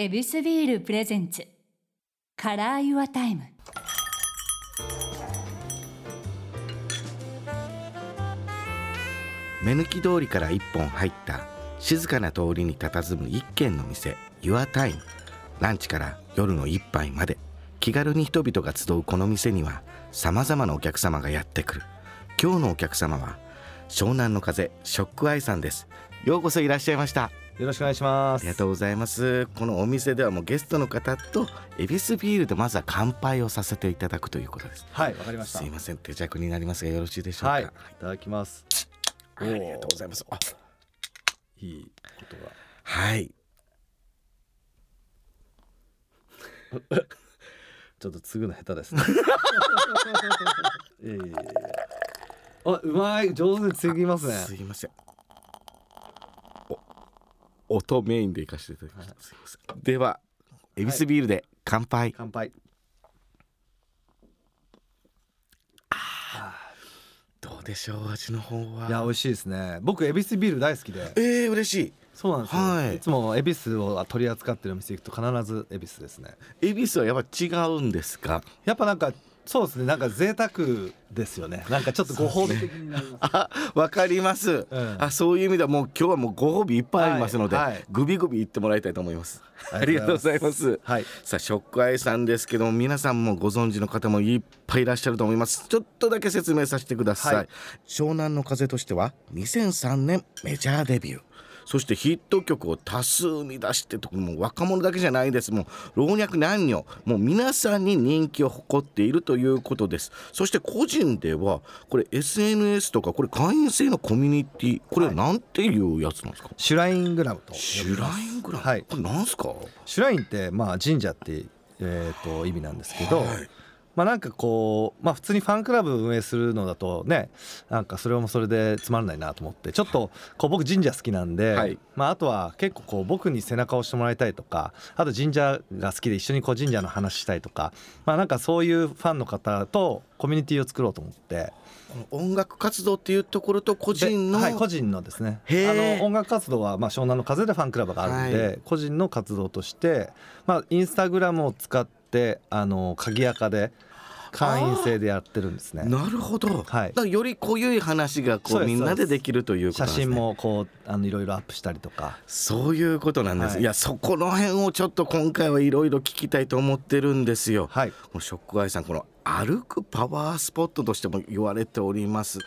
ヱビスビール presents。Color Your Time。目抜き通りから一本入った静かな通りに佇む一軒の店 Your Time ランチから夜の一杯まで気軽に人々が集うこの店にはさまざまなお客様がやってくる。今日のお客様は湘南乃風 SHOCK EYE さんです。ようこそいらっしゃいました。よろしくお願いします。ありがとうございます。このお店ではもうゲストの方とエビスビールでまずは乾杯をさせていただくということです。はいわかりました。すいません。手弱になりますがよろしいでしょうか、はいいただきます。ありがとうございます。あいいことが。はい。ちょっと継ぐの下手ですね。いやいやいやあうまい。上手に継ぎますね。すいません。お音メインで行かせていただきました、すいません。ではエビスビールで乾杯、乾杯。どうでしょう味の方は。いや美味しいですね。僕恵比寿ビール大好きで。えー、嬉しい。そうなんですよ、はい。い、つも恵比寿を取り扱ってるお店行くと必ず恵比寿ですね。恵比寿はやっぱ違うんですか？やっぱなんかそうですね。なんか贅沢ですよね。なんかちょっとご褒美的になりますあわかります、うん。あそういう意味ではもう今日はもうご褒美いっぱいありますので、はいはい。グビグビ言ってもらいたいと思います。あありがとうござございます。います。はい。さあショックアイさんですけども皆さんもご存知の方もいっぱいいらっしゃると思います。ちょっとだけ説明させてください、はい。湘南の風としては2003年メジャーデビューそしてヒット曲を多数生み出してともう若者だけじゃないです。もう老若男女もう皆さんに人気を誇っているということです。そして個人ではこれ SNS とかこれ会員制のコミュニティこれはなんていうやつなんですか、シュライングラムとシュライングラム、はい。これなんすか？シュラインってまあ神社って、えー、と意味なんですけど、はいまあなんかこうまあ普通にファンクラブ運営するのだとねなんかそれもそれでつまらないなと思ってちょっとこう僕神社好きなんで、はい。まああとは結構こう僕に背中を押してもらいたいとかあと神社が好きで一緒にこう神社の話したいとかまあなんかそういうファンの方とコミュニティを作ろうと思って。この音楽活動っていうところと個人の、ではい、個人のですね。あの音楽活動はまあ湘南の風でファンクラブがあるんで、はい。個人の活動としてまあインスタグラムを使ってあの鍵垢で会員制でやってるんですね。なるほど、はい。だより濃ゆい話がこそうみんなでできるということね、写真もこうあのいろいろアップしたりとか。そういうことなんです、はい。い、やそこの辺をちょっと今回はいろいろ聞きたいと思ってるんですよ、はい。このショックアイさんこの歩くパワースポットとしても言われております。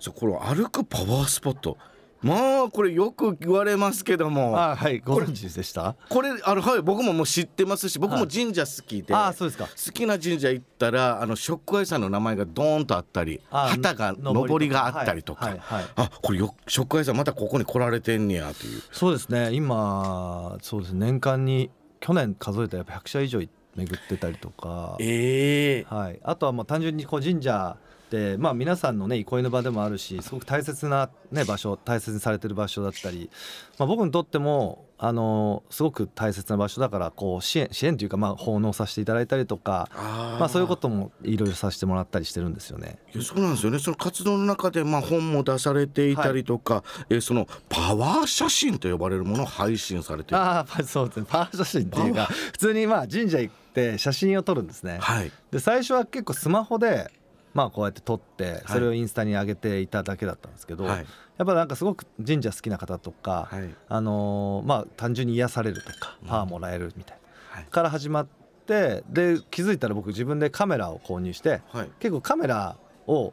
そうこの歩くパワースポットまあこれよく言われますけども。あはいご存知でした？これあのはい僕ももう知ってますし僕も神社好きで、あそうですか。好きな神社行ったらあのショックアイさんの名前がドーンとあったりあ旗がの上りがあったりとか、はいはいはい。あこれよショックアイさんまたここに来られてんねやという。そうですね。今そうですね。年間に去年数えたらやっぱ100社以上巡ってたりとか。ええ。はい、あとはもう単純にこう神社で、まあ、皆さんのね憩いの場でもあるしすごく大切な、ね、場所大切にされてる場所だったり、まあ、僕にとってもあのすごく大切な場所だからこう支援支援というか、まあ、奉納させていただいたりとか、あー。まあ、そういうこともいろいろさせてもらったりしてるんですよね。そうなんですよね。その活動の中でまあ本も出されていたりとか、えーそのパワー写真と呼ばれるものを配信されてあそうですね。パワー写真っていうか普通にまあ神社行って写真を撮るんですね。はい。で最初は結構スマホでまあこうやって撮ってそれをインスタに上げていただけだったんですけど、はい。やっぱなんかすごく神社好きな方とか、はい。あのーまあ単純に癒されるとかパワーもらえるみたいな、はい。から始まってで気づいたら僕自分でカメラを購入してはい。結構カメラを、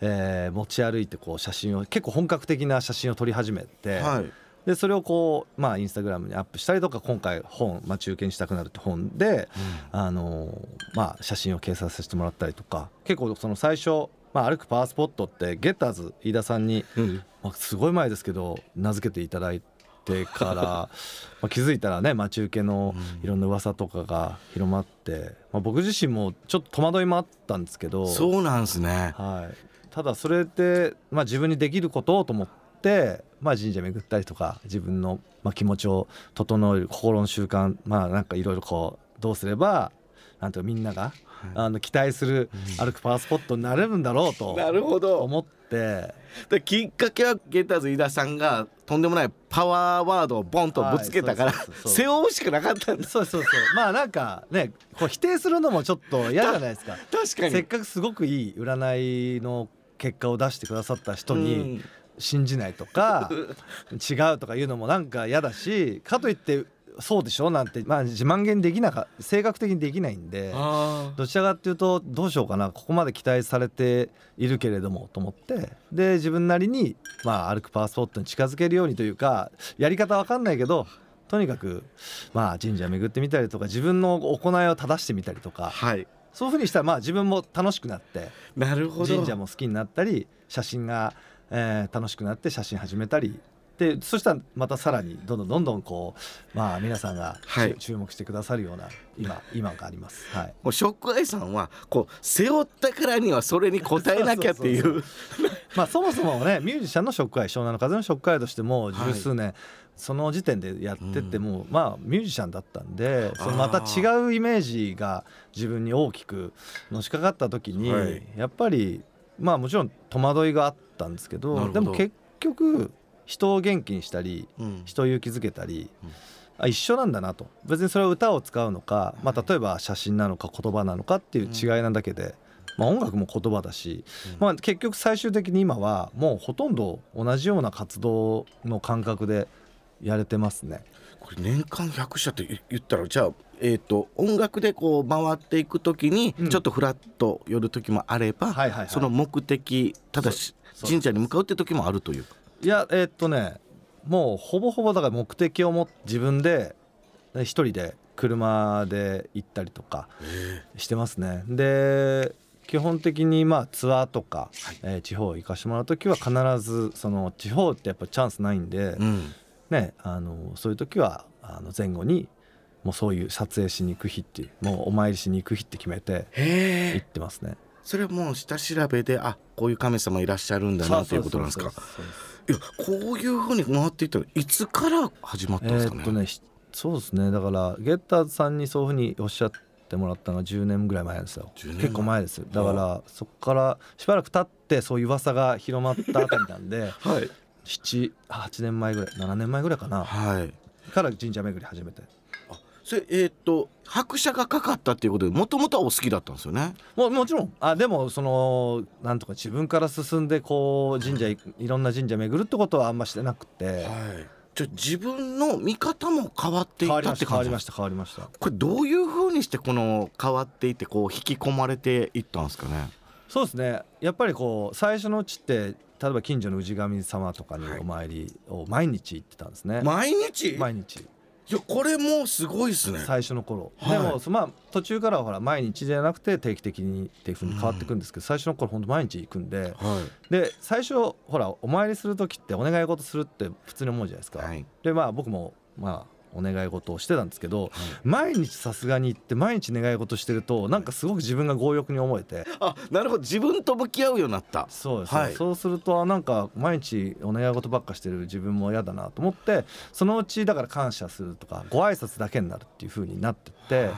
えー持ち歩いてこう写真を結構本格的な写真を撮り始めて、はいでそれをこうまあインスタグラムにアップしたりとか今回本「待ち受けにしたくなる」って本で、あのーまあ写真を掲載させてもらったりとか結構その最初、まあ、歩くパワースポットってゲッターズ飯田さんに、うん。まあ、すごい前ですけど名付けていただいてから まあ気づいたらね待ち受けのいろんな噂とかが広まって、まあ、僕自身もちょっと戸惑いもあったんですけどそうなんですね。はい、ただそれで、まあ、自分にできることをと思って、まあ、神社巡ったりとか自分の、まあ、気持ちを整える心の習慣まあなんかいろいろこうどうすればなんてみんなが、あの期待する歩くパワースポットになれるんだろうとなるほど。思って。できっかけはゲッターズ飯田さんがとんでもないパワーワードをボンとぶつけたから、はい背負うしかなかったんだ。そうそうそう。まあなんかねこう否定するのもちょっと嫌じゃないですか。確かに。せっかくすごくいい占いの結果を出してくださった人に信じないとか 違うとか言うのもなんか嫌だしかといってそうでしょなんてまあ自慢げにできなか性格的にできないんであどちらかっていうとどうしようかなここまで期待されているけれどもと思ってで自分なりにまあ歩くパワースポットに近づけるようにというかやり方わかんないけどとにかくまあ神社巡ってみたりとか自分の行いを正してみたりとかはい。そういうふうにしたらまあ自分も楽しくなってなるほど。神社も好きになったり写真が、えー楽しくなって写真始めたり。でそしたらまたさらにどんどんどんどんこうまあ皆さんが、はい。注注目してくださるような今今があります。はい。もうショックアイさんはこう背負ったからにはそれに応えなきゃっていそううまあそもそもねミュージシャンのショックアイ湘南の風のショックアイとしても十数年、その時点でやってても、まあミュージシャンだったんでそのまた違うイメージが自分に大きくのしかかった時に、はい。やっぱりまあもちろん戸惑いがあったんですけどでも結局人を元気にしたりうん。人を勇気づけたり、うん。あ一緒なんだなと。別にそれは歌を使うのか、まあ、例えば写真なのか言葉なのかっていう違いなだけで、まあ、音楽も言葉だし、まあ、結局最終的に今はもうほとんど同じような活動の感覚でやれてますね。これ年間100社って言ったらじゃあ、えー、と音楽でこう回っていく時にうん。ちょっとフラッと寄る時もあれば、はいはいはい。その目的ただし神社に向かうって時もあるという。いやえーっとねもうほぼほぼだから目的を持って自分で一人で車で行ったりとかしてますね。で基本的にまあツアーとか、えー地方行かしてもらう時は必ずその地方ってやっぱチャンスないんで、うん。ねあのそういう時はあの前後にもうそういう撮影しに行く日っていうもうお参りしに行く日って決めて行ってますね。それはもう下調べであこういう神様いらっしゃるんだなということなんですか？いやこういうふうに回っていったらいつから始まったんえですかね,、ーっとねひそうですね。だからゲッターズさんにそういうふうにおっしゃってもらったのが10年ぐらい前ですよ。10年前。結構前ですよ。だからそこからしばらく経ってそういう噂が広まったあたりなんではい。78年前ぐらい7年前ぐらいかな。はい。から神社巡り始めてそれえっ、と拍車がかかったっていうことでもともとはお好きだったんですよね？ももちろん。あでもそのなんとか自分から進んでこう神社いいろんな神社巡るってことはあんましてなくて。はい。じゃあ自分の見方も変わっていったって変わりました変わりました。これどういうふうにしてこの変わっていってこう引き込まれていったんですかね？そうですね。やっぱりこう最初のうちって例えば近所の氏神様とかにはい。お参りを毎日行ってたんですね、毎日？毎日いやこれもうすごいですね。最初の頃、はい。でもそまあ途中からはほら毎日じゃなくて定期的にっていうふうに変わっていくんですけど、最初の頃本当毎日行くんではい。で最初ほらお参りする時ってお願い事するって普通に思うじゃないですか、はい。でまあ僕もまあお願い事をしてたんですけど、毎日さすがに行って毎日願い事してるとなんかすごく自分が強欲に思えて。あなるほど。自分と向き合うようになった。そうです、はい。そうするとあなんか毎日お願い事ばっかしてる自分も嫌だなと思ってそのうちだから感謝するとかご挨拶だけになるっていう風になってって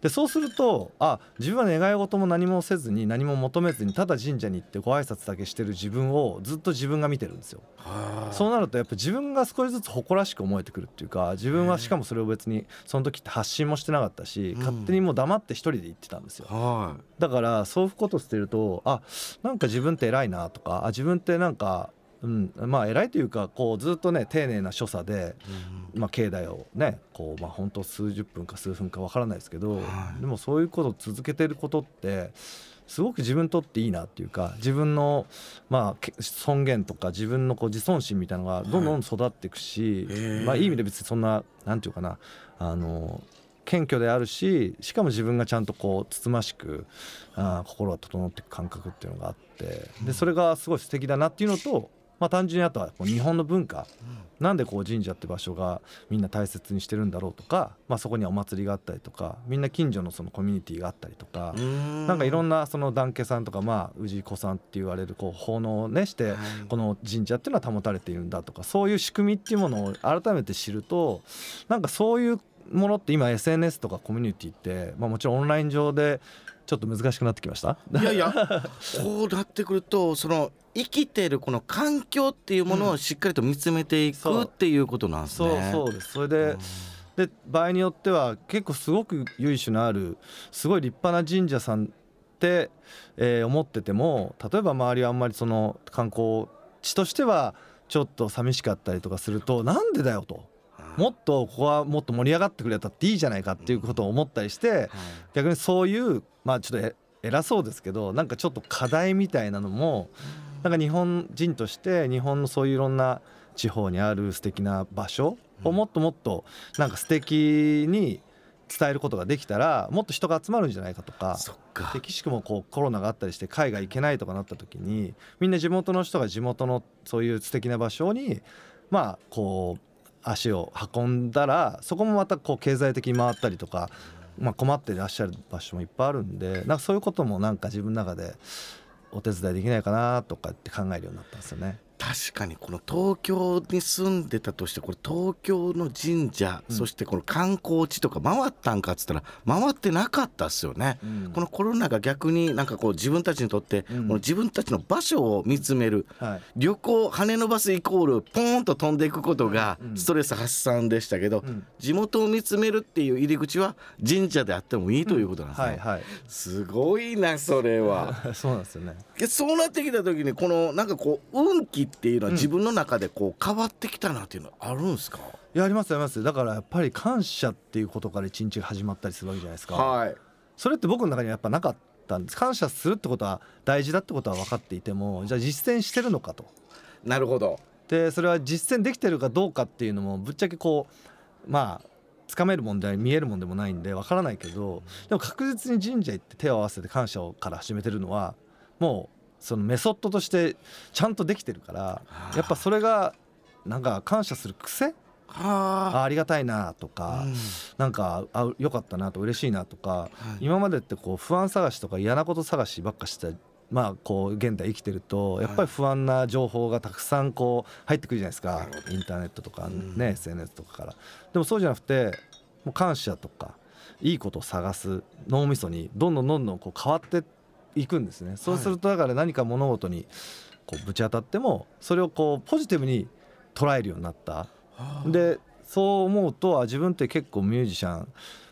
でそうするとあ自分は願い事も何もせずに何も求めずにただ神社に行ってご挨拶だけしてる自分をずっと自分が見てるんですよ。はあそうなるとやっぱ自分が少しずつ誇らしく思えてくるっていうか自分はしかもそれを別にその時って発信もしてなかったし、うん勝手にもう黙って一人で言ってたんですよ。はだからそういうことしてるとあなんか自分って偉いなとかあ自分ってなんか、うん、まあ偉いというかこうずっとね丁寧な所作で、い、まあ、境内をねこうまあ本当数十分か数分かわからないですけど、はい。でもそういうことを続けてることってすごく自分にとっていいなっていうか自分のまあけ尊厳とか自分のこう自尊心みたいなのがどんどん育っていくし、へーまあいい意味で別にそんななんていうかなあの謙虚であるししかも自分がちゃんとこうつつましくあー心が整っていく感覚っていうのがあってでそれがすごい素敵だなっていうのと、まあ、単純にあとは日本の文化なんでこう神社って場所がみんな大切にしてるんだろうとか、まあ、そこにはお祭りがあったりとかみんな近所のそのコミュニティがあったりとか。なんかいろんんなその団家さんとかまあ氏子さんって言われるこう奉納をねしてこの神社っていうのは保たれているんだとかそういう仕組みっていうものを改めて知るとなんかそういうものって今 SNS とかコミュニティって、まあ、もちろんオンライン上でちょっと難しくなってきました？いやいやこうなってくるとその生きてるこの環境っていうものをしっかりと見つめていく、っていうことなんですね。そうそうですそれで、で場合によっては結構すごく由緒のあるすごい立派な神社さんって、えー、思ってても例えば周りはあんまりその観光地としてはちょっと寂しかったりとかするとなんでだよと。もっとここはもっと盛り上がってくれたっていいじゃないかっていうことを思ったりして、逆にそういうまあちょっと偉そうですけどなんかちょっと課題みたいなのもなんか日本人として日本のそういういろんな地方にある素敵な場所をもっともっとなんか素敵に伝えることができたらもっと人が集まるんじゃないかとか敵しくもこうコロナがあったりして海外行けないとかなった時にみんな地元の人が地元のそういう素敵な場所にまあこう足を運んだらそこもまたこう経済的に回ったりとか、まあ、困ってらっしゃる場所もいっぱいあるんでなんかそういうこともなんか自分の中でお手伝いできないかなとかって考えるようになったんですよね。確かにこの東京に住んでたとしてこれ東京の神社、うん、そしてこの観光地とか回ったんかっつったら回ってなかったっすよね、うん、このコロナが逆になんかこう自分たちにとって、この自分たちの場所を見つめる、はい、旅行跳ね伸ばすイコールポーンと飛んでいくことがストレス発散でしたけど、地元を見つめるっていう入り口は神社であってもいいということなんですね、はいはい、すごいなそれは。そうなんですよね。そうなってきた時にこのなんかこう運気っていうのは自分の中でこう変わってきたなっていうのはあるんですか、いやありますあります。だからやっぱり感謝っていうことから一日が始まったりするわけじゃないですか、はい、それって僕の中にはやっぱなかったんです。感謝するってことは大事だってことは分かっていてもじゃあ実践してるのかと。なるほど。でそれは実践できてるかどうかっていうのもぶっちゃけこうまあつかめるもんで見えるもんでもないんで分からないけどでも確実に神社行って手を合わせて感謝をから始めてるのはもうそのメソッドとしてちゃんとできてるからやっぱそれがなんか感謝する癖？あありがたいなとか、うん、なんかあよかったなと嬉しいなとか、はい、今までってこう不安探しとか嫌なこと探しばっかしてまあこう現代生きてるとやっぱり不安な情報がたくさんこう入ってくるじゃないですか。インターネットとかね、うん、SNS とかから。でもそうじゃなくてもう感謝とかいいことを探す脳みそにどんどんどんどんこう変わってっていくんですね。そうするとだから何か物事にこうぶち当たってもそれをこうポジティブに捉えるようになった。でそう思うと自分って結構ミュージシャン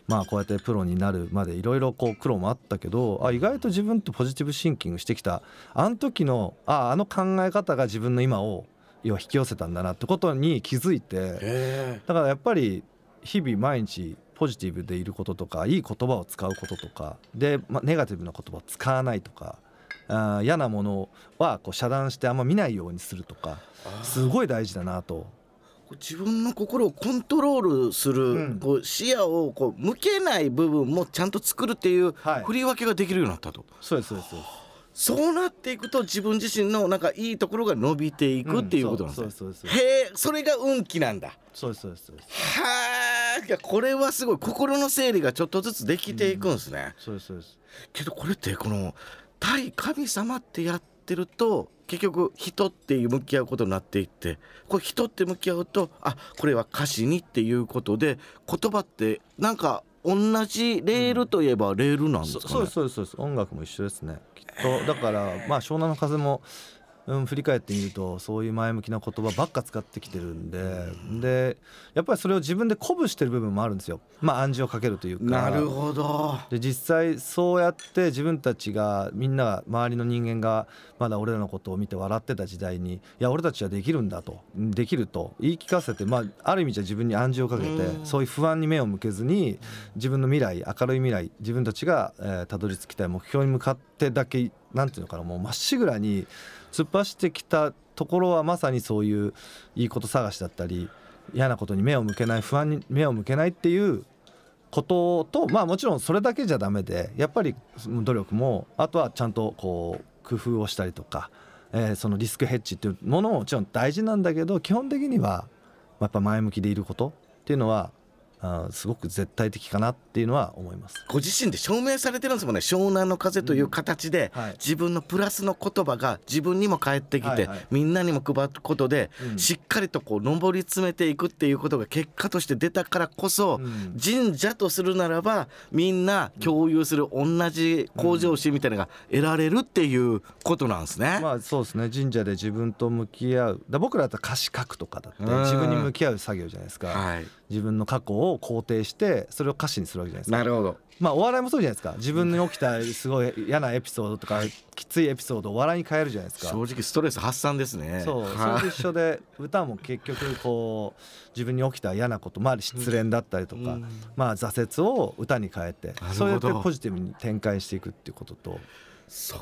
まあこうやってプロになるまでいろいろこう苦労もあったけどあ意外と自分ってポジティブシンキングしてきた。あの時のああの考え方が自分の今を要は引き寄せたんだなってことに気づいてだからやっぱり日々毎日ポジティブでいることとかいい言葉を使うこととかで、ま、ネガティブな言葉を使わないとかあ嫌なものはこう遮断してあんま見ないようにするとかすごい大事だなと。自分の心をコントロールする、うん、こう視野をこう向けない部分もちゃんと作るっていう振り分けができるようになったと。はい、そうですそうですそうなっていくと自分自身のなんかいいところが伸びていくっていうことなんですね。へえそれが運気なんだ。そうですそうですはあいやこれはすごい心の整理がちょっとずつできていくんですね。そうですそうです。けどこれってこの対神様ってやってると結局人っていう向き合うことになっていってこれ人って向き合うとあこれは歌詞にっていうことで言葉ってなんか同じレールといえばレールなんですかね、うん、そうですそうです。音楽も一緒ですね。きっと。だからまあ湘南の風もうん、振り返ってみるとそういう前向きな言葉ばっか使ってきてるんででやっぱりそれを自分で鼓舞してる部分もあるんですよ。まあ暗示をかけるというか。なるほど。で実際そうやって自分たちがみんな周りの人間がまだ俺らのことを見て笑ってた時代にいや俺たちはできるんだと。できると。言い聞かせて、まあ、ある意味じゃ自分に暗示をかけてそういう不安に目を向けずに自分の未来明るい未来自分たちがたど、えー、り着きたい目標に向かってだけなんていうのかなもうまっしぐらに突っ走ってきたところはまさにそういういいこと探しだったり嫌なことに目を向けない不安に目を向けないっていうこととまあもちろんそれだけじゃダメでやっぱり努力もあとはちゃんとこう工夫をしたりとか、えー、そのリスクヘッジっていうものももちろん大事なんだけど基本的にはやっぱ前向きでいることっていうのはあすごく絶対的かなっていうのは思います。ご自身で証明されてるんですもんね。湘南の風という形で、はい。自分のプラスの言葉が自分にも返ってきて、はいはいみんなにも配ることで、うん。しっかりとこう上り詰めていくっていうことが結果として出たからこそ、うん。神社とするならばみんな共有する同じ向上心みたいなのが得られるっていうことなんですね。まあそうですね。神社で自分と向き合う。だ僕らだったら歌詞書くとかだってうん。自分に向き合う作業じゃないですか、はい、自分の過去を肯定してそれを歌詞にするわけじゃないですか。なるほど。まあお笑いもそうじゃないですか。自分に起きたすごい嫌なエピソードとかきついエピソードを笑いに変えるじゃないですか。正直ストレス発散ですね。そうそはい。れと一緒で歌も結局こう自分に起きた嫌なことまあ失恋だったりとか、うん。まあ挫折を歌に変えてそうやってポジティブに展開していくっていうことと。そっ